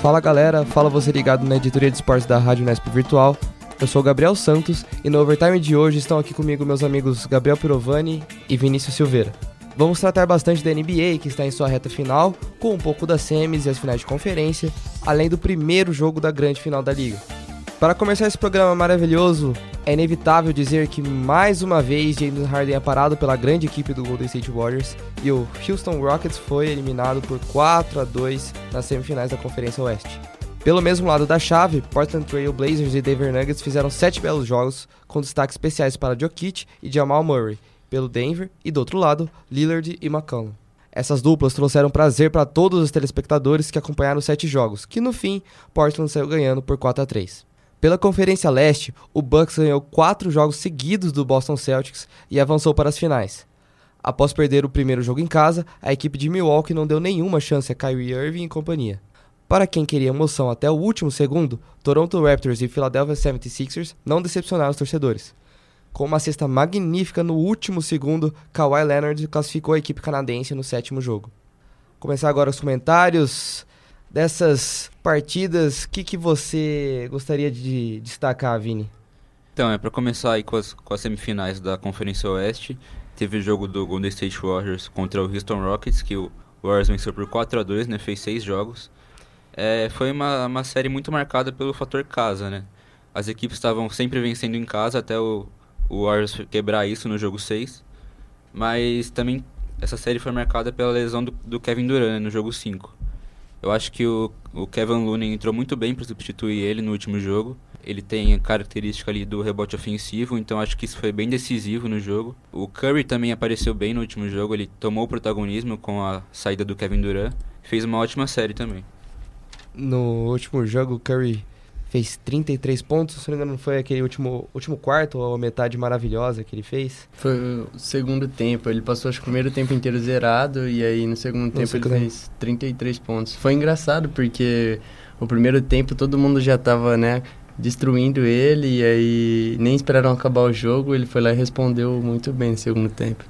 Fala galera, fala você ligado na editoria de esportes da Rádio Nesp Virtual. Eu sou Gabriel Santos e no overtime de hoje estão aqui comigo meus amigos Gabriel Pirovani e Vinícius Silveira. Vamos tratar bastante da NBA, que está em sua reta final, com um pouco das semis e as finais de conferência, além do primeiro jogo da grande final da liga. Para começar esse programa maravilhoso, é inevitável dizer que mais uma vez James Harden é parado pela grande equipe do Golden State Warriors e o Houston Rockets foi eliminado por 4 a 2 nas semifinais da Conferência Oeste. Pelo mesmo lado da chave, Portland Trail Blazers e Denver Nuggets fizeram sete belos jogos, com destaques especiais para Jokic e Jamal Murray, pelo Denver, e do outro lado, Lillard e McCollum. Essas duplas trouxeram prazer para todos os telespectadores que acompanharam os sete jogos, que no fim, Portland saiu ganhando por 4 a 3. Pela Conferência Leste, o Bucks ganhou quatro jogos seguidos do Boston Celtics e avançou para as finais. Após perder o primeiro jogo em casa, a equipe de Milwaukee não deu nenhuma chance a Kyrie Irving e companhia. Para quem queria emoção até o último segundo, Toronto Raptors e Philadelphia 76ers não decepcionaram os torcedores. Com uma cesta magnífica no último segundo, Kawhi Leonard classificou a equipe canadense no sétimo jogo. Começar agora os comentários dessas partidas, o que, que você gostaria de destacar, Vini? Então, é para começar aí com as, com as semifinais da Conferência Oeste, teve o jogo do Golden State Warriors contra o Houston Rockets, que o Warriors venceu por 4 a 2 né, fez seis jogos. É, foi uma, uma série muito marcada pelo fator casa, né? As equipes estavam sempre vencendo em casa até o, o Warriors quebrar isso no jogo 6. Mas também essa série foi marcada pela lesão do, do Kevin Durant né, no jogo 5. Eu acho que o, o Kevin Looney entrou muito bem para substituir ele no último jogo. Ele tem a característica ali do rebote ofensivo, então acho que isso foi bem decisivo no jogo. O Curry também apareceu bem no último jogo, ele tomou o protagonismo com a saída do Kevin Durant. Fez uma ótima série também. No último jogo, o Curry fez 33 pontos, se não me engano, foi aquele último, último quarto, ou metade maravilhosa que ele fez. Foi o segundo tempo, ele passou acho, o primeiro tempo inteiro zerado, e aí no segundo no tempo ele fez 33 pontos. Foi engraçado, porque o primeiro tempo todo mundo já tava, né, destruindo ele, e aí nem esperaram acabar o jogo, ele foi lá e respondeu muito bem no segundo tempo.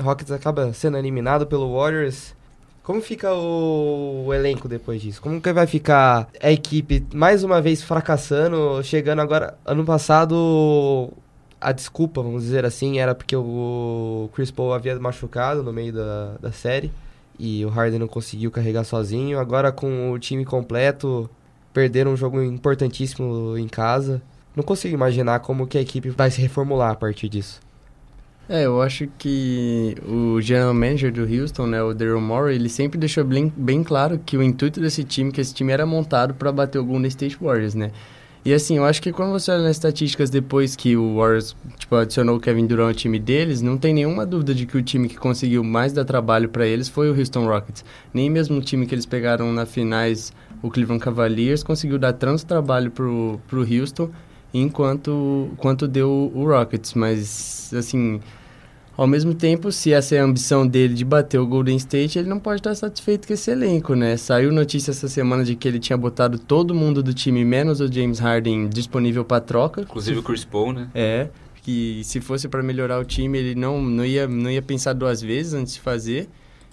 Rockets acaba sendo eliminado pelo Warriors como fica o, o, elenco depois disso? Como que vai ficar a equipe mais uma vez fracassando, chegando agora ano passado a desculpa, vamos dizer assim, era porque o Chris Paul havia machucado no meio da, da série e o Harden não conseguiu carregar sozinho. Agora com o time completo, perderam um jogo importantíssimo em casa. Não consigo imaginar como que a equipe vai se reformular a partir disso. É, eu acho que o general manager do Houston, né, o Daryl Morey, ele sempre deixou bem, bem claro que o intuito desse time, que esse time era montado para bater o Golden State Warriors, né? E assim, eu acho que quando você olha nas estatísticas depois que o Warriors tipo, adicionou o Kevin Durant ao time deles, não tem nenhuma dúvida de que o time que conseguiu mais dar trabalho para eles foi o Houston Rockets. Nem mesmo o time que eles pegaram na finais, o Cleveland Cavaliers, conseguiu dar tanto trabalho pro, pro Houston enquanto quanto deu o Rockets. Mas, assim, ao mesmo tempo, se essa é a ambição dele de bater o Golden State, ele não pode estar satisfeito com esse elenco, né? Saiu notícia essa semana de que ele tinha botado todo mundo do time, menos o James Harden, disponível para troca. Inclusive o Chris Paul, né? É, que se fosse para melhorar o time, ele não, não, ia, não ia pensar duas vezes antes de fazer.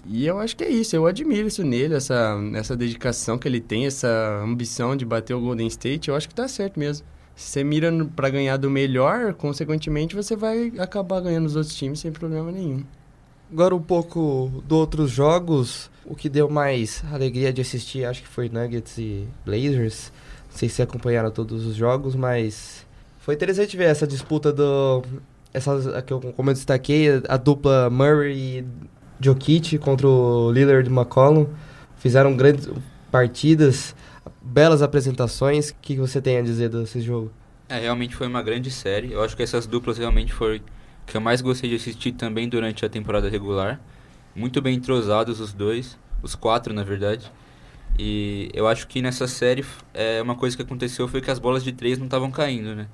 E eu acho que é isso, eu admiro isso nele, essa, essa dedicação que ele tem, essa ambição de bater o Golden State, eu acho que tá certo mesmo. Você mira para ganhar do melhor, consequentemente você vai acabar ganhando os outros times sem problema nenhum. Agora um pouco dos outros jogos, o que deu mais alegria de assistir acho que foi Nuggets e Blazers. Não sei se acompanharam todos os jogos, mas foi interessante ver essa disputa do essa que eu como eu destaquei, a dupla Murray e Jokic contra o Lillard e McCollum. Fizeram grandes partidas belas apresentações. O que você tem a dizer desse jogo? É, realmente foi uma grande série. Eu acho que essas duplas realmente foram que eu mais gostei de assistir também durante a temporada regular. Muito bem entrosados os dois, os quatro na verdade. E eu acho que nessa série é, uma coisa que aconteceu foi que as bolas de três não estavam caindo, né?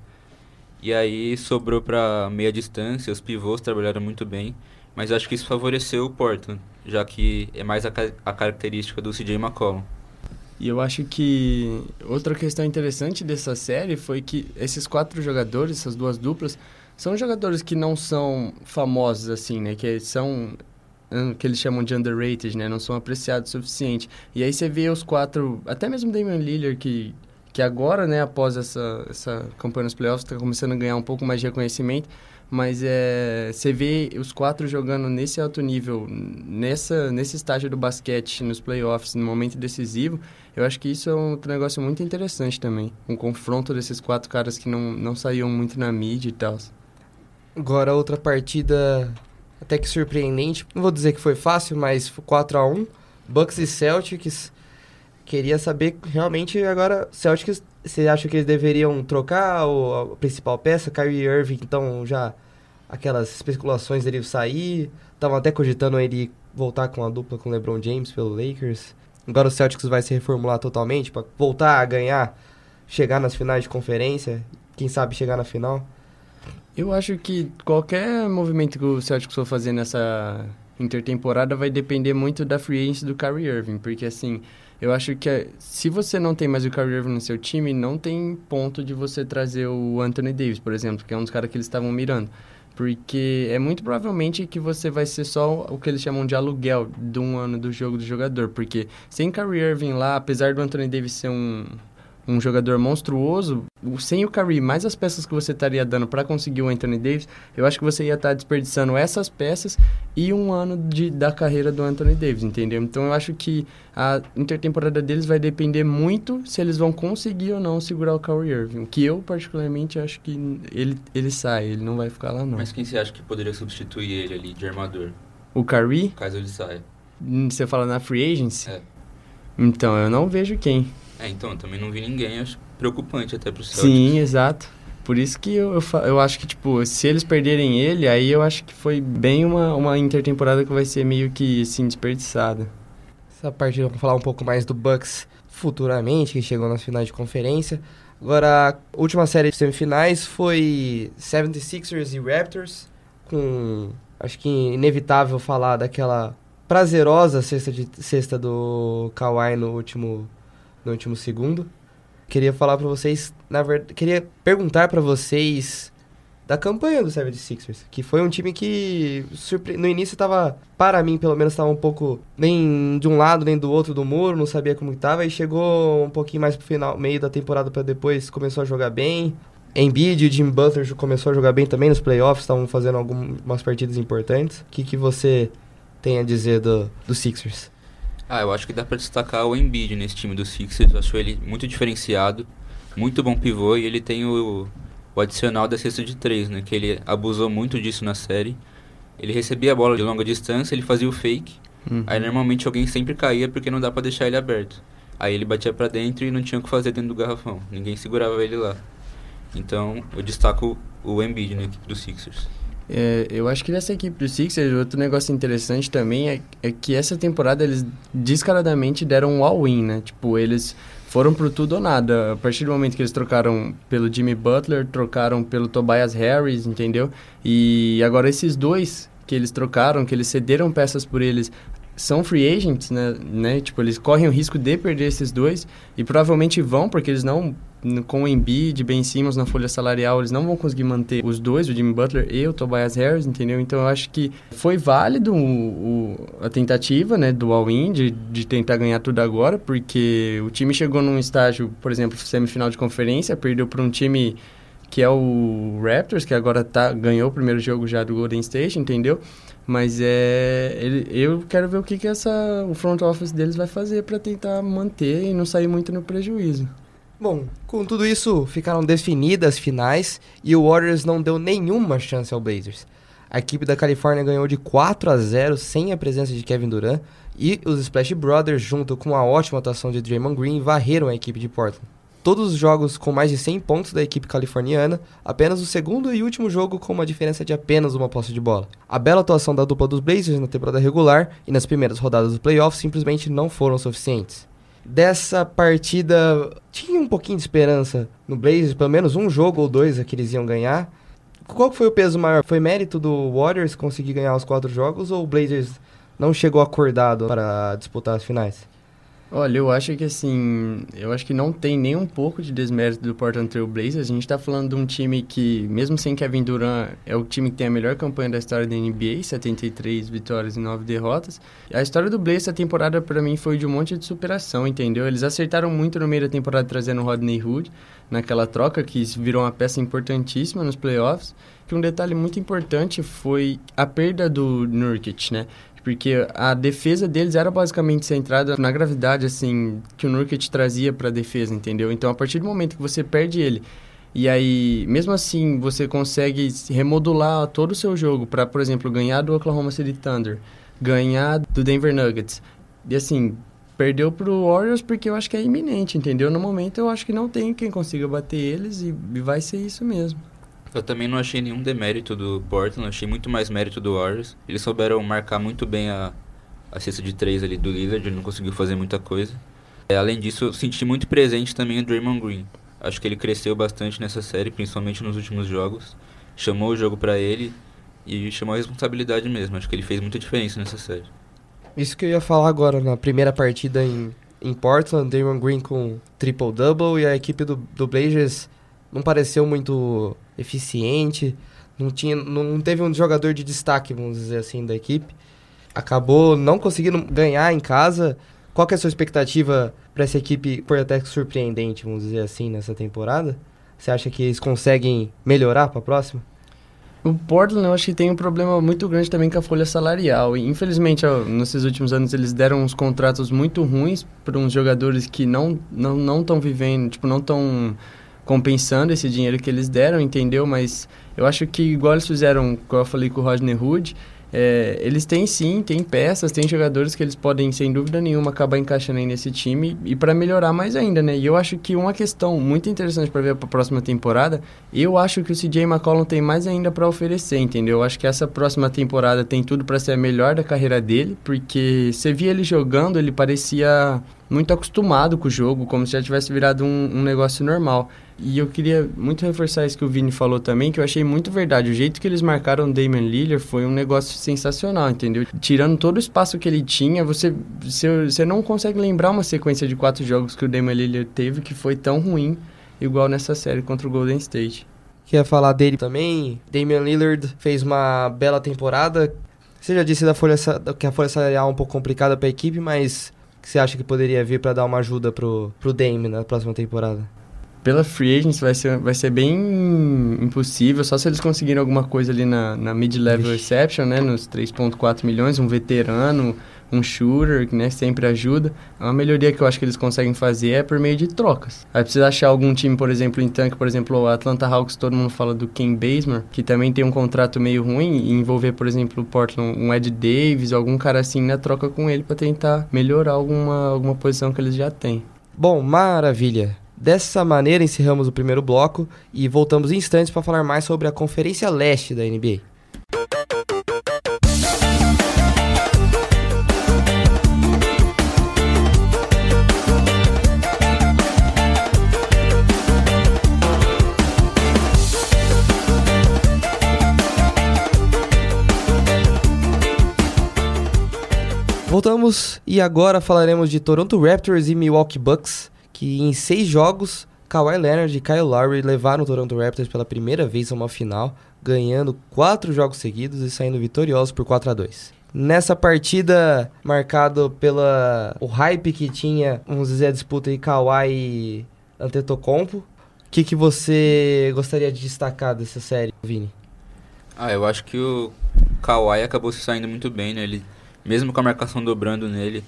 E aí sobrou para meia distância, os pivôs trabalharam muito bem. mas acho que isso favoreceu o Portland, já que é mais a, a característica do CJ McCollum. E eu acho que outra questão interessante dessa série foi que esses quatro jogadores, essas duas duplas, são jogadores que não são famosos assim, né? Que são hum, que eles chamam de underrated, né? Não são apreciados o suficiente. E aí você vê os quatro, até mesmo Damian Lillard que que agora, né, após essa essa campanha nos playoffs, está começando a ganhar um pouco mais de reconhecimento mas é, você vê os quatro jogando nesse alto nível, nessa, nesse estágio do basquete, nos playoffs, no momento decisivo, eu acho que isso é um negócio muito interessante também. Um confronto desses quatro caras que não, não saíam muito na mídia e tal. Agora, outra partida até que surpreendente. Não vou dizer que foi fácil, mas 4 a 1 Bucks e Celtics. Queria saber realmente agora, Celtics, você acha que eles deveriam trocar o, a principal peça? Kyrie Irving, então já aquelas especulações dele sair. Estavam até cogitando ele voltar com a dupla com LeBron James pelo Lakers. Agora o Celtics vai se reformular totalmente para voltar a ganhar, chegar nas finais de conferência, quem sabe chegar na final. Eu acho que qualquer movimento que o Celtics for fazer nessa intertemporada vai depender muito da free agency do Kyrie Irving, porque assim, eu acho que se você não tem mais o Kyrie Irving no seu time, não tem ponto de você trazer o Anthony Davis, por exemplo, que é um dos caras que eles estavam mirando. Porque é muito provavelmente que você vai ser só o que eles chamam de aluguel de um ano do jogo do jogador. Porque sem Kyrie Irving lá, apesar do Anthony Davis ser um, um jogador monstruoso, sem o Curry, mais as peças que você estaria dando para conseguir o Anthony Davis, eu acho que você ia estar tá desperdiçando essas peças e um ano de, da carreira do Anthony Davis, entendeu? Então eu acho que a intertemporada deles vai depender muito se eles vão conseguir ou não segurar o Kyrie Irving. Que eu, particularmente, acho que ele, ele sai, ele não vai ficar lá não. Mas quem você acha que poderia substituir ele ali de armador? O Curry? Caso ele saia. Hum, você fala na free agency? É. Então, eu não vejo quem. É, então, também não vi ninguém, acho preocupante até pro Celtics. Sim, exato. Por isso que eu, eu, eu, acho que, tipo, se eles perderem ele, aí eu acho que foi bem uma, uma intertemporada que vai ser meio que, assim, desperdiçada. Essa parte, vamos falar um pouco mais do Bucks futuramente, que chegou nas finais de conferência. Agora, a última série de semifinais foi 76ers e Raptors, com, acho que inevitável falar daquela prazerosa cesta, de, cesta do Kawhi no último no último segundo. Queria falar para vocês, na verdade, queria perguntar para vocês da campanha do 76ers, que foi um time que surpre... no início estava, para mim pelo menos, estava um pouco nem de um lado nem do outro do muro, não sabia como estava e chegou um pouquinho mais pro final, meio da temporada para depois começou a jogar bem. Embiid e Jim Butler começou a jogar bem também nos playoffs, estavam fazendo algumas partidas importantes. O que, que você tem a dizer do, do Sixers? Ah, eu acho que dá para destacar o Embiid nesse time do Sixers. Eu acho ele muito diferenciado, muito bom pivô e ele tem o, o adicional da cesta de três, né? Que ele abusou muito disso na série. Ele recebia a bola de longa distância, ele fazia o fake. Uhum. Aí normalmente alguém sempre caía porque não dá para deixar ele aberto. Aí ele batia para dentro e não tinha o que fazer dentro do garrafão. Ninguém segurava ele lá. Então eu destaco o Embiid na equipe do Sixers. É, eu acho que nessa equipe do Sixers, outro negócio interessante também é, é que essa temporada eles descaradamente deram um all-in, né? Tipo, eles foram pro tudo ou nada. A partir do momento que eles trocaram pelo Jimmy Butler, trocaram pelo Tobias Harris, entendeu? E agora esses dois que eles trocaram, que eles cederam peças por eles, são free agents, né, né? Tipo, eles correm o risco de perder esses dois e provavelmente vão, porque eles não com o Embiid, Ben Simmons na folha salarial, eles não vão conseguir manter os dois, o Jimmy Butler e o Tobias Harris, entendeu? Então eu acho que foi válido o, o, a tentativa, né, do all-in de, de tentar ganhar tudo agora, porque o time chegou num estágio, por exemplo, semifinal de conferência, perdeu para um time que é o Raptors, que agora tá, ganhou o primeiro jogo já do Golden State, entendeu? Mas é, ele, eu quero ver o que, que essa, o front office deles vai fazer para tentar manter e não sair muito no prejuízo. Bom, com tudo isso, ficaram definidas as finais e o Warriors não deu nenhuma chance ao Blazers. A equipe da Califórnia ganhou de 4 a 0 sem a presença de Kevin Durant e os Splash Brothers, junto com a ótima atuação de Draymond Green, varreram a equipe de Portland. Todos os jogos com mais de 100 pontos da equipe californiana, apenas o segundo e último jogo com uma diferença de apenas uma posse de bola. A bela atuação da dupla dos Blazers na temporada regular e nas primeiras rodadas dos playoffs simplesmente não foram suficientes dessa partida tinha um pouquinho de esperança no Blazers, pelo menos um jogo ou dois que eles iam ganhar. Qual foi o peso maior? Foi mérito do Warriors conseguir ganhar os quatro jogos ou o Blazers não chegou acordado para disputar as finais? Olha, eu acho que assim, eu acho que não tem nem um pouco de desmérito do Portland Trail Blazers. A gente tá falando de um time que, mesmo sem Kevin Durant, é o time que tem a melhor campanha da história da NBA, 73 vitórias e 9 derrotas. A história do Blazers essa temporada para mim foi de um monte de superação, entendeu? Eles acertaram muito no meio da temporada trazendo o Rodney Hood naquela troca que virou uma peça importantíssima nos playoffs. Que um detalhe muito importante foi a perda do Nurkic, né? Porque a defesa deles era basicamente centrada na gravidade assim que o Nurkic trazia para a defesa, entendeu? Então a partir do momento que você perde ele e aí, mesmo assim, você consegue remodular todo o seu jogo para, por exemplo, ganhar do Oklahoma City Thunder, ganhar do Denver Nuggets. E assim, perdeu pro Warriors porque eu acho que é iminente, entendeu? No momento eu acho que não tem quem consiga bater eles e vai ser isso mesmo. Eu também não achei nenhum demérito do Portland, achei muito mais mérito do Warriors. Eles souberam marcar muito bem a, a cesta de três ali do Lillard, ele não conseguiu fazer muita coisa. É, além disso, eu senti muito presente também o Draymond Green. Acho que ele cresceu bastante nessa série, principalmente nos últimos jogos. Chamou o jogo para ele e chamou a responsabilidade mesmo. Acho que ele fez muita diferença nessa série. Isso que eu ia falar agora, na primeira partida em, em Portland, Draymond Green com triple-double e a equipe do, do Blazers não pareceu muito eficiente, não, tinha, não teve um jogador de destaque, vamos dizer assim, da equipe. Acabou não conseguindo ganhar em casa. Qual é a sua expectativa para essa equipe, por até surpreendente, vamos dizer assim, nessa temporada? Você acha que eles conseguem melhorar para a próxima? O Portland, eu acho que tem um problema muito grande também com a folha salarial. E, infelizmente, nesses últimos anos, eles deram uns contratos muito ruins para uns jogadores que não estão não, não vivendo, tipo, não estão compensando esse dinheiro que eles deram, entendeu? Mas eu acho que, igual eles fizeram, como eu falei com o Rodney Hood, é, eles têm sim, tem peças, tem jogadores que eles podem, sem dúvida nenhuma, acabar encaixando aí nesse time e para melhorar mais ainda, né? E eu acho que uma questão muito interessante para ver para a próxima temporada, eu acho que o CJ McCollum tem mais ainda para oferecer, entendeu? Eu acho que essa próxima temporada tem tudo para ser a melhor da carreira dele, porque você via ele jogando, ele parecia muito acostumado com o jogo, como se já tivesse virado um, um negócio normal. E eu queria muito reforçar isso que o Vini falou também, que eu achei muito verdade. O jeito que eles marcaram o Damian Lillard foi um negócio sensacional, entendeu? Tirando todo o espaço que ele tinha, você, você, você não consegue lembrar uma sequência de quatro jogos que o Damian Lillard teve que foi tão ruim, igual nessa série contra o Golden State. Queria falar dele também. Damian Lillard fez uma bela temporada. Você já disse da folha, que a folha salarial é um pouco complicada para a equipe, mas que você acha que poderia vir para dar uma ajuda pro, pro Dame na próxima temporada? pela free agency vai ser, vai ser bem impossível, só se eles conseguirem alguma coisa ali na, na mid-level exception, né, nos 3.4 milhões, um veterano, um shooter, que né, sempre ajuda. Uma melhoria que eu acho que eles conseguem fazer é por meio de trocas. Aí precisa achar algum time, por exemplo, em tanque, por exemplo, o Atlanta Hawks, todo mundo fala do Ken Bazemore, que também tem um contrato meio ruim, e envolver, por exemplo, o Portland, um Ed Davis, algum cara assim na troca com ele para tentar melhorar alguma, alguma posição que eles já têm. Bom, maravilha. Dessa maneira, encerramos o primeiro bloco e voltamos em instantes para falar mais sobre a Conferência Leste da NBA. Voltamos e agora falaremos de Toronto Raptors e Milwaukee Bucks, que em seis jogos, Kawhi Leonard e Kyle Lowry levaram o Toronto Raptors pela primeira vez a uma final, ganhando quatro jogos seguidos e saindo vitoriosos por 4 a 2 Nessa partida, marcado pela o hype que tinha, vamos dizer, a disputa de Kawhi e Antetokounmpo, o que, que você gostaria de destacar dessa série, Vini? Ah, eu acho que o Kawhi acabou se saindo muito bem, né? Ele, mesmo com a marcação dobrando nele,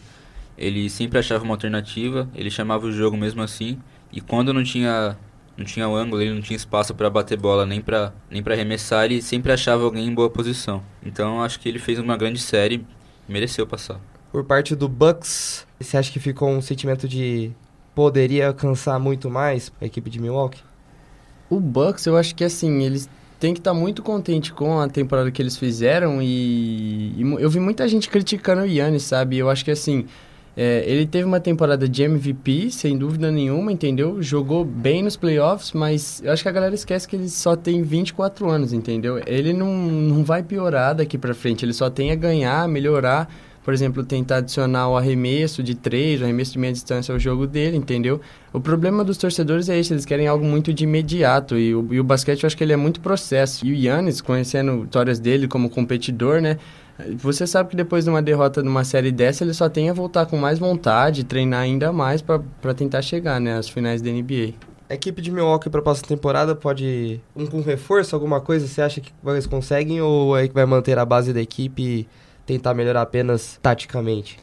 ele sempre achava uma alternativa, ele chamava o jogo mesmo assim, e quando não tinha não tinha o ângulo, ele não tinha espaço para bater bola nem para nem para arremessar, ele sempre achava alguém em boa posição. Então acho que ele fez uma grande série, mereceu passar. Por parte do Bucks, você acha que ficou um sentimento de poderia alcançar muito mais a equipe de Milwaukee? O Bucks, eu acho que assim, eles têm que estar tá muito contente com a temporada que eles fizeram e, e, eu vi muita gente criticando o Yannis, sabe? Eu acho que assim, É, ele teve uma temporada de MVP, sem dúvida nenhuma, entendeu? Jogou bem nos playoffs, mas eu acho que a galera esquece que ele só tem 24 anos, entendeu? Ele não, não vai piorar daqui para frente, ele só tem a ganhar, melhorar. Por exemplo, tentar adicionar o arremesso de três, o arremesso de meia distância ao jogo dele, entendeu? O problema dos torcedores é esse, eles querem algo muito de imediato. E o, e o basquete, eu acho que ele é muito processo. E o Yannis, conhecendo vitórias dele como competidor, né? Você sabe que depois de uma derrota numa série dessa, ele só tem a voltar com mais vontade, treinar ainda mais para tentar chegar né, às finais da NBA. A equipe de Milwaukee para a próxima temporada pode um com reforço, alguma coisa? Você acha que eles conseguem ou é que vai manter a base da equipe e tentar melhorar apenas taticamente?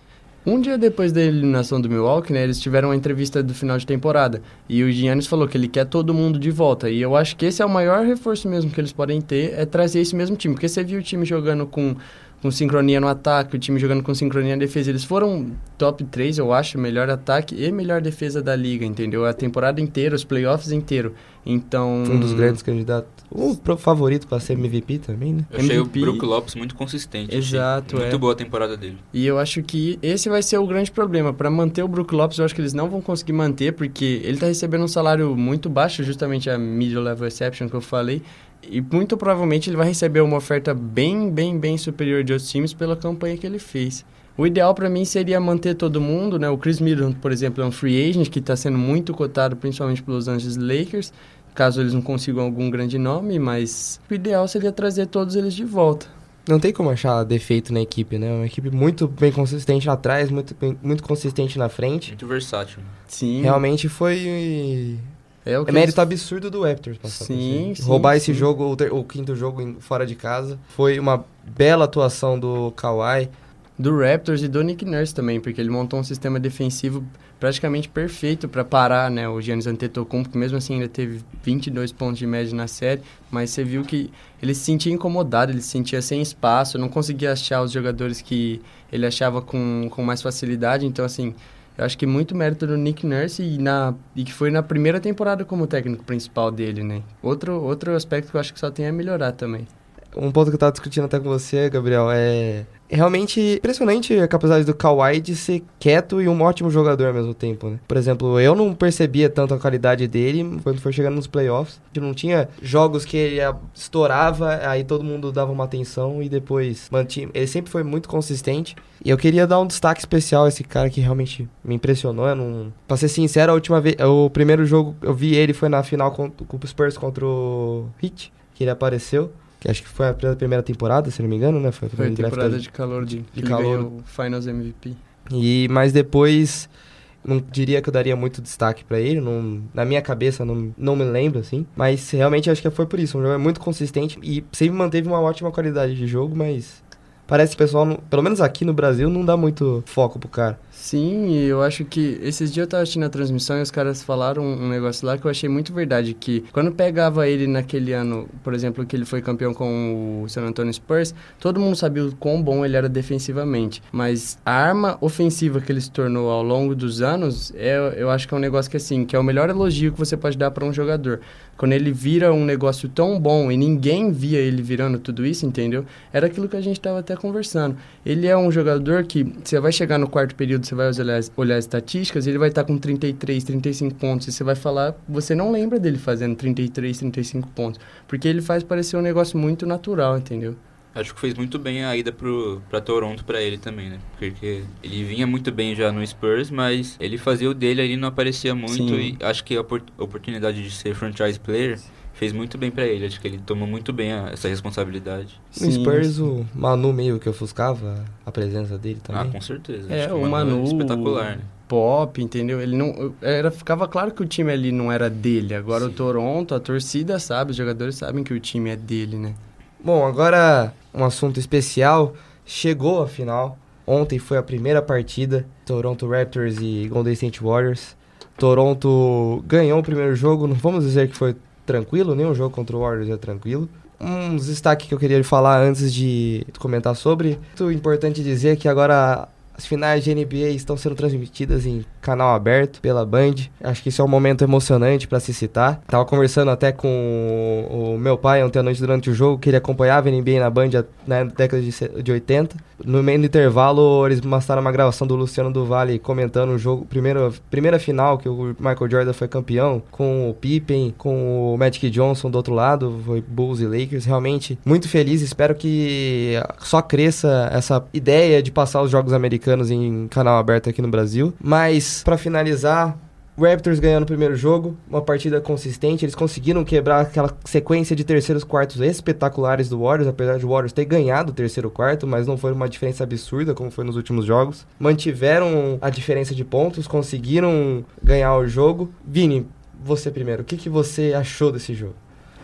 Um dia depois da eliminação do Milwaukee, né, eles tiveram uma entrevista do final de temporada. E o Giannis falou que ele quer todo mundo de volta. E eu acho que esse é o maior reforço mesmo que eles podem ter, é trazer esse mesmo time. Porque você viu o time jogando com com sincronia no ataque, o time jogando com sincronia na defesa. Eles foram top 3, eu acho, melhor ataque e melhor defesa da liga, entendeu? A temporada inteira, os playoffs inteiro. Então. Um dos grandes candidatos. O favorito para ser MVP também, né? Eu achei MVP... o Brook Lopes muito consistente. Exato. Muito é. boa a temporada dele. E eu acho que esse vai ser o grande problema. Para manter o Brook Lopes, eu acho que eles não vão conseguir manter, porque ele tá recebendo um salário muito baixo, justamente a middle level exception que eu falei. E muito provavelmente ele vai receber uma oferta bem, bem, bem superior de outros times pela campanha que ele fez. O ideal para mim seria manter todo mundo, né? O Chris Middleton, por exemplo, é um free agent que está sendo muito cotado, principalmente pelos Angeles Lakers, caso eles não consigam algum grande nome, mas o ideal seria trazer todos eles de volta. Não tem como achar defeito na equipe, né? Uma equipe muito bem consistente atrás, muito, muito consistente na frente. Muito versátil. Sim. Realmente foi é, o é mérito eles... absurdo do Raptors. Sim, sim, Roubar sim. esse jogo, o, ter, o, quinto jogo fora de casa. Foi uma bela atuação do Kawhi. Do Raptors e do Nick Nurse também, porque ele montou um sistema defensivo praticamente perfeito para parar né, o Giannis Antetokounmpo, que mesmo assim ainda teve 22 pontos de média na série, mas você viu que ele se sentia incomodado, ele se sentia sem espaço, não conseguia achar os jogadores que ele achava com, com mais facilidade, então assim, eu acho que muito mérito do Nick Nurse e, na, e que foi na primeira temporada como técnico principal dele, né? Outro, outro aspecto que eu acho que só tem a melhorar também. Um ponto que eu tava discutindo até com você, Gabriel, é realmente impressionante a capacidade do Kawhi de ser quieto e um ótimo jogador ao mesmo tempo, né? Por exemplo, eu não percebia tanto a qualidade dele quando foi chegando nos playoffs. Não tinha jogos que ele estourava, aí todo mundo dava uma atenção e depois mantinha. Ele sempre foi muito consistente. E eu queria dar um destaque especial a esse cara que realmente me impressionou. Eu não... Pra ser sincero, a última vez. O primeiro jogo eu vi ele foi na final com, com o Spurs contra o Heat, que ele apareceu que acho que foi a primeira temporada, se não me engano, né? Foi, foi a temporada de calor de, de calor. o Finals MVP. E mas depois não diria que eu daria muito destaque para ele, não, na minha cabeça não, não me lembro assim, mas realmente acho que foi por isso, um jogo é muito consistente e sempre manteve uma ótima qualidade de jogo, mas parece que o pessoal, pelo menos aqui no Brasil, não dá muito foco pro cara. Sim, eu acho que esses dias eu tava assistindo a transmissão e os caras falaram um negócio lá que eu achei muito verdade, que quando pegava ele naquele ano, por exemplo, que ele foi campeão com o San Antonio Spurs, todo mundo sabia o quão bom ele era defensivamente, mas a arma ofensiva que ele se tornou ao longo dos anos, é, eu acho que é um negócio que assim, que é o melhor elogio que você pode dar para um jogador. Quando ele vira um negócio tão bom e ninguém via ele virando tudo isso, entendeu? Era aquilo que a gente tava até conversando. Ele é um jogador que você vai chegar no quarto período, você vai olhar, olhar as estatísticas, ele vai estar tá com 33, 35 pontos. E você vai falar, você não lembra dele fazendo 33, 35 pontos. Porque ele faz parecer um negócio muito natural, entendeu? Acho que fez muito bem a ida pro, pra Toronto para ele também, né? Porque ele vinha muito bem já no Spurs, mas ele fazia o dele ali, não aparecia muito. Sim. E acho que a oportunidade de ser franchise player fez muito bem para ele. Acho que ele tomou muito bem a, essa responsabilidade. No Spurs, o Manu meio que ofuscava a presença dele também. Ah, com certeza. É, o, o Manu, Manu é espetacular, né? Pop, entendeu? Ele não era ficava claro que o time ali não era dele. Agora Sim. o Toronto, a torcida sabe, os jogadores sabem que o time é dele, né? Bom, agora um assunto especial. Chegou a final. Ontem foi a primeira partida. Toronto Raptors e Golden State Warriors. Toronto ganhou o primeiro jogo. Não vamos dizer que foi tranquilo, nenhum jogo contra o Warriors é tranquilo. Um destaque que eu queria falar antes de comentar sobre. Muito importante dizer que agora as finais de NBA estão sendo transmitidas em canal aberto pela Band. Acho que isso é um momento emocionante para se citar. Tava conversando até com o, meu pai ontem à noite durante o jogo, que ele acompanhava a NBA na Band na década de, de 80. No meio do intervalo, eles mostraram uma gravação do Luciano do comentando o jogo, primeira, primeira final que o Michael Jordan foi campeão, com o Pippen, com o Magic Johnson do outro lado, foi Bulls e Lakers. Realmente muito feliz, espero que só cresça essa ideia de passar os jogos americanos em canal aberto aqui no Brasil. Mas, para finalizar, Raptors ganhando o primeiro jogo, uma partida consistente. Eles conseguiram quebrar aquela sequência de terceiros quartos espetaculares do Warriors, apesar de o Warriors ter ganhado o terceiro quarto, mas não foi uma diferença absurda como foi nos últimos jogos. Mantiveram a diferença de pontos, conseguiram ganhar o jogo. Vini, você primeiro, o que, que você achou desse jogo?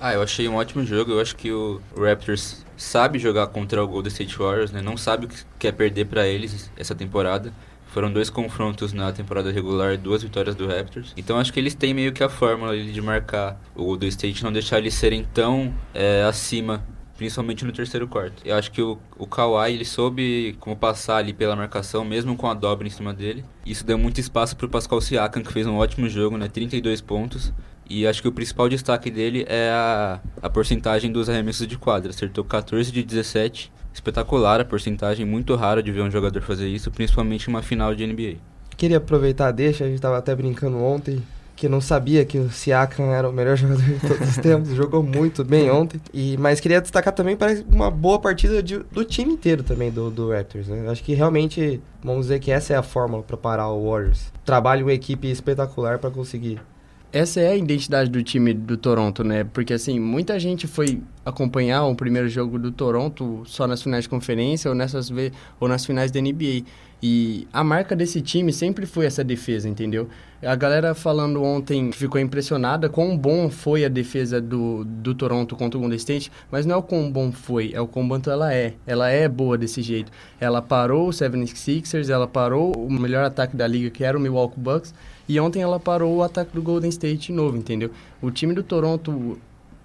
Ah, eu achei um ótimo jogo. Eu acho que o Raptors sabe jogar contra o Golden State Warriors, né? Não sabe o que quer perder para eles essa temporada. Foram dois confrontos na temporada regular, duas vitórias do Raptors. Então acho que eles têm meio que a fórmula de marcar o Golden State, não deixar eles serem tão é, acima, principalmente no terceiro quarto. Eu acho que o, o Kawhi ele soube como passar ali pela marcação, mesmo com a dobra em cima dele. Isso deu muito espaço para o Pascal Siakam, que fez um ótimo jogo, né? 32 pontos. E acho que o principal destaque dele é a, a porcentagem dos arremessos de quadra. Acertou 14 de 17 espetacular a porcentagem, muito raro de ver um jogador fazer isso, principalmente em uma final de NBA. Queria aproveitar deixa, a gente estava até brincando ontem, que não sabia que o Siakam era o melhor jogador de todos os tempos, jogou muito bem ontem. E, mas queria destacar também para uma boa partida de, do time inteiro também do, do Raptors. Né? Acho que realmente, vamos dizer que essa é a fórmula para parar o Warriors. Trabalho uma equipe espetacular para conseguir essa é a identidade do time do Toronto, né? Porque, assim, muita gente foi acompanhar o primeiro jogo do Toronto só nas finais de conferência ou, nessas, ou nas finais da NBA. E a marca desse time sempre foi essa defesa, entendeu? A galera falando ontem ficou impressionada quão bom foi a defesa do, do Toronto contra o Golden State, mas não é o quão bom foi, é o quão bom ela é. Ela é boa desse jeito. Ela parou o 76ers, ela parou o melhor ataque da liga, que era o Milwaukee Bucks, e ontem ela parou o ataque do Golden State de novo, entendeu? O time do Toronto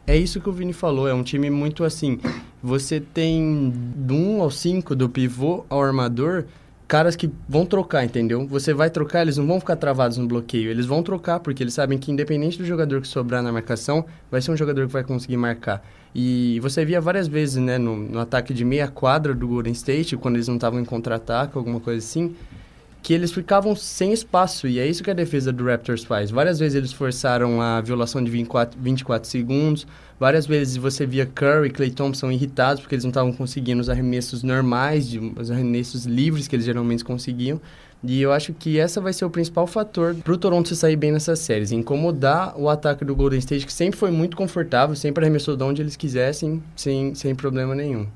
é isso que o Vini falou, é um time muito assim. Você tem do 1 ao 5 do pivô ao armador, caras que vão trocar, entendeu? Você vai trocar, eles não vão ficar travados no bloqueio, eles vão trocar porque eles sabem que independente do jogador que sobrar na marcação, vai ser um jogador que vai conseguir marcar. E você via várias vezes, né, no, no ataque de meia quadra do Golden State, quando eles não estavam em contra-ataque, alguma coisa assim, que eles ficavam sem espaço, e é isso que a defesa do Raptors faz. Várias vezes eles forçaram a violação de 24, 24 segundos, várias vezes você via Curry e Clay Thompson irritados porque eles não estavam conseguindo os arremessos normais, de, os arremessos livres que eles geralmente conseguiam. E eu acho que essa vai ser o principal fator para o Toronto se sair bem nessas séries, incomodar o ataque do Golden State, que sempre foi muito confortável, sempre arremessou de onde eles quisessem, sem, sem problema nenhum.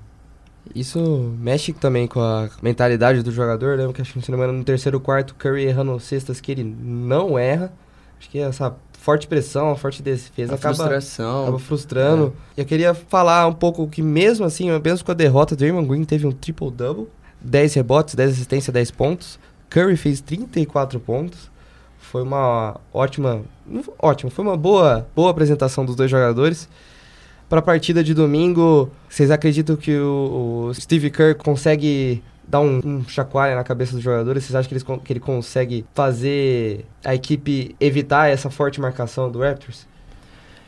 Isso mexe também com a mentalidade do jogador, né? Porque acho que, se não me engano, no terceiro quarto, Curry errando cestas que ele não erra. Acho que essa forte pressão, a forte defesa a acaba, frustração. acaba frustrando. É. Eu queria falar um pouco que mesmo assim, mesmo com a derrota, Draymond Green teve um triple-double. 10 rebotes, 10 assistências, 10 pontos. Curry fez 34 pontos. Foi uma ótima... Ótimo, foi uma boa, boa apresentação dos dois jogadores. Para a partida de domingo, vocês acreditam que o, o Steve Kerr consegue dar um, um chacoalho na cabeça dos jogadores? Vocês acham que, eles, que ele consegue fazer a equipe evitar essa forte marcação do Raptors?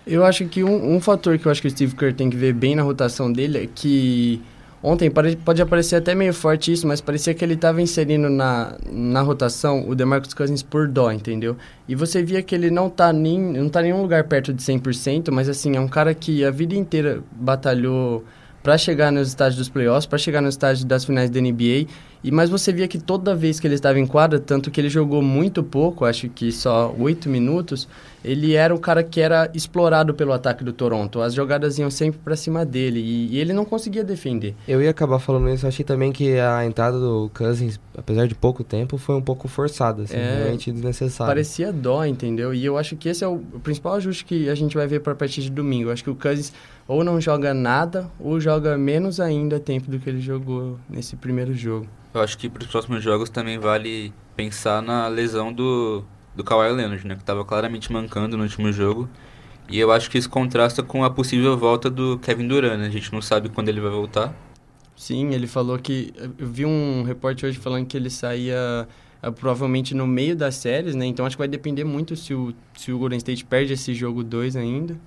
Eu acho que um, um fator que eu acho que o Steve Kerr tem que ver bem na rotação dele é que Ontem pode aparecer até meio forte isso, mas parecia que ele estava inserindo na, na rotação o DeMarcus Cousins por dó, entendeu? E você via que ele não está nem, não tá em nenhum lugar perto de 100%, mas assim, é um cara que a vida inteira batalhou para chegar nos estágios dos playoffs, para chegar nos estágios das finais da NBA e mas você via que toda vez que ele estava em quadra, tanto que ele jogou muito pouco, acho que só oito minutos, ele era o cara que era explorado pelo ataque do Toronto. As jogadas iam sempre para cima dele e, e, ele não conseguia defender. Eu ia acabar falando isso, achei também que a entrada do Cousins, apesar de pouco tempo, foi um pouco forçada, assim, é, realmente desnecessária. Parecia dó, entendeu? E eu acho que esse é o, principal ajuste que a gente vai ver para a partir de domingo. Eu acho que o Cousins ou não joga nada ou joga menos ainda tempo do que ele jogou nesse primeiro jogo. Eu acho que para os próximos jogos também vale pensar na lesão do, do Kawhi Leonard, né? Que estava claramente mancando no último jogo. E eu acho que isso contrasta com a possível volta do Kevin Durant, né? A gente não sabe quando ele vai voltar. Sim, ele falou que... Eu vi um repórter hoje falando que ele saía uh, provavelmente no meio das séries, né? Então acho que vai depender muito se o, se o Golden State perde esse jogo 2 ainda.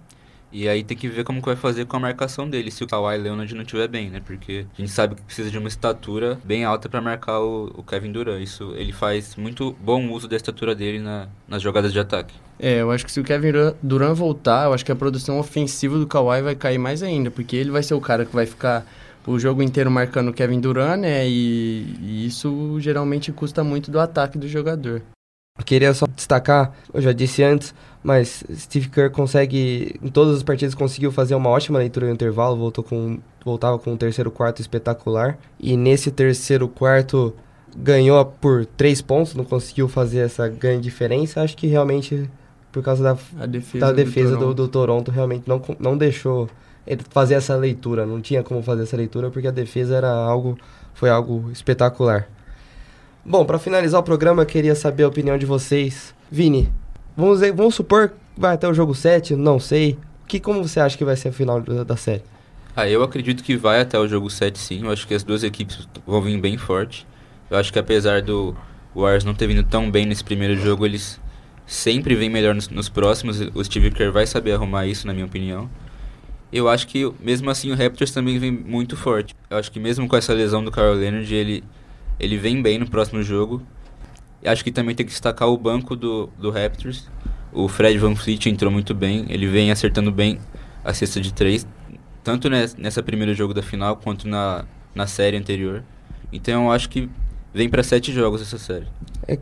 E aí tem que ver como que vai fazer com a marcação dele, se o Kawhi Leonard não estiver bem, né? Porque a gente sabe que precisa de uma estatura bem alta para marcar o, o, Kevin Durant. Isso ele faz muito bom uso da estatura dele na, nas jogadas de ataque. É, eu acho que se o Kevin Durant voltar, eu acho que a produção ofensiva do Kawhi vai cair mais ainda, porque ele vai ser o cara que vai ficar o jogo inteiro marcando o Kevin Durant, né? E, e isso geralmente custa muito do ataque do jogador. Queria só destacar, eu já disse antes, mas Steve Kerr consegue, em todas as partidas, conseguiu fazer uma ótima leitura no intervalo, voltou com, voltava com um terceiro quarto espetacular. E nesse terceiro quarto ganhou por três pontos, não conseguiu fazer essa grande diferença. Acho que realmente, por causa da defesa, da defesa do, Toronto. Do, do, Toronto, realmente não, não deixou ele fazer essa leitura. Não tinha como fazer essa leitura porque a defesa era algo, foi algo espetacular. Bom, para finalizar o programa, eu queria saber a opinião de vocês. Vini, Vamos, vamos supor que vai até o jogo 7, não sei. Que, como você acha que vai ser a final da, da série? Ah, eu acredito que vai até o jogo 7 sim. Eu acho que as duas equipes vão vir bem forte. Eu acho que apesar do Warriors não ter vindo tão bem nesse primeiro jogo, eles sempre vêm melhor nos, nos próximos. O Steve Kerr vai saber arrumar isso, na minha opinião. Eu acho que, mesmo assim, o Raptors também vem muito forte. Eu acho que mesmo com essa lesão do Carl Leonard, ele, ele vem bem no próximo jogo. Acho que também tem que destacar o banco do, do Raptors. O Fred Van Fleet entrou muito bem. Ele vem acertando bem a cesta de três, tanto nessa primeiro jogo da final quanto na, na série anterior. Então eu acho que vem para sete jogos essa série. É,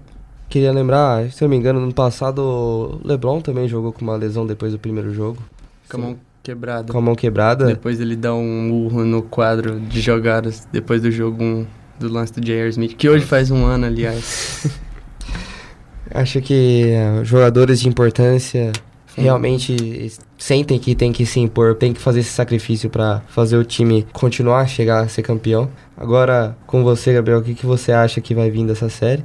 queria lembrar, se eu não me engano, no passado o LeBron também jogou com uma lesão depois do primeiro jogo. Com a mão quebrada. Com a mão quebrada. Depois ele dá um murro no quadro de jogadas depois do jogo um, do lance do J.R. Smith, que hoje faz um ano, aliás. Acho que uh, jogadores de importância Sim. realmente sentem que tem que se impor, tem que fazer esse sacrifício para fazer o time continuar a chegar a ser campeão. Agora, com você, Gabriel, o que, que você acha que vai vir dessa série?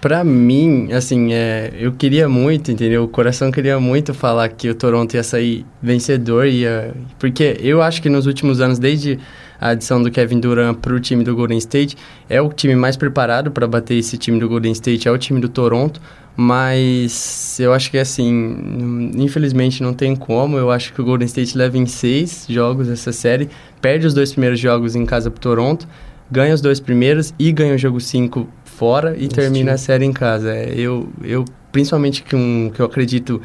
Pra mim, assim, é, eu queria muito, entendeu? O coração queria muito falar que o Toronto ia sair vencedor, ia, porque eu acho que nos últimos anos, desde a adição do Kevin Durant para o time do Golden State. É o time mais preparado para bater esse time do Golden State, é o time do Toronto. Mas eu acho que assim, infelizmente não tem como. Eu acho que o Golden State leva em seis jogos essa série, perde os dois primeiros jogos em casa para Toronto, ganha os dois primeiros e ganha o jogo 5 fora e Esse termina time. a série em casa. É, eu, eu principalmente que, um, que eu acredito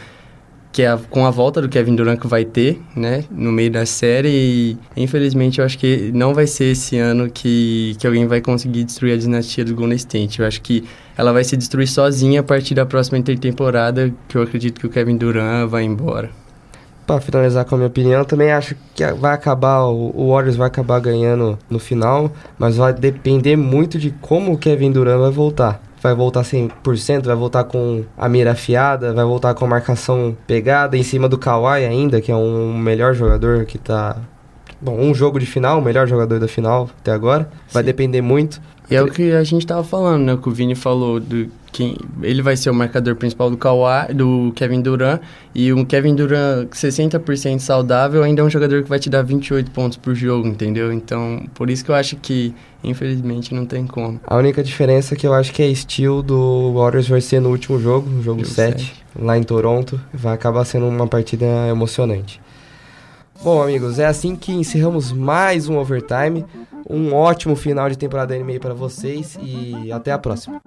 que é a, com a volta do Kevin Durant que vai ter, né, no meio da série. E, infelizmente, eu acho que não vai ser esse ano que, que alguém vai conseguir destruir a dinastia do Golden State. Eu acho que ela vai se destruir sozinha a partir da próxima intertemporada, que eu acredito que o Kevin Durant vai embora. Para finalizar com a minha opinião, também acho que vai acabar, o Warriors vai acabar ganhando no final, mas vai depender muito de como o Kevin Durant vai voltar vai voltar 100%, vai voltar com a mira afiada, vai voltar com a marcação pegada em cima do Kawhi ainda, que é um melhor jogador que tá bom, um jogo de final, o melhor jogador da final até agora. Vai Sim. depender muito. E é o que a gente tava falando, né? Que o Vini falou do quem ele vai ser o marcador principal do Kawhi, do Kevin Durant e um Kevin Durant 60% saudável ainda é um jogador que vai te dar 28 pontos por jogo, entendeu? Então, por isso que eu acho que infelizmente não tem como. A única diferença que eu acho que é estilo do Warriors vai ser no último jogo, no jogo, jogo 7, 7, lá em Toronto, vai acabar sendo uma partida emocionante. Bom, amigos, é assim que encerramos mais um Overtime. Um ótimo final de temporada NBA para vocês e até a próxima.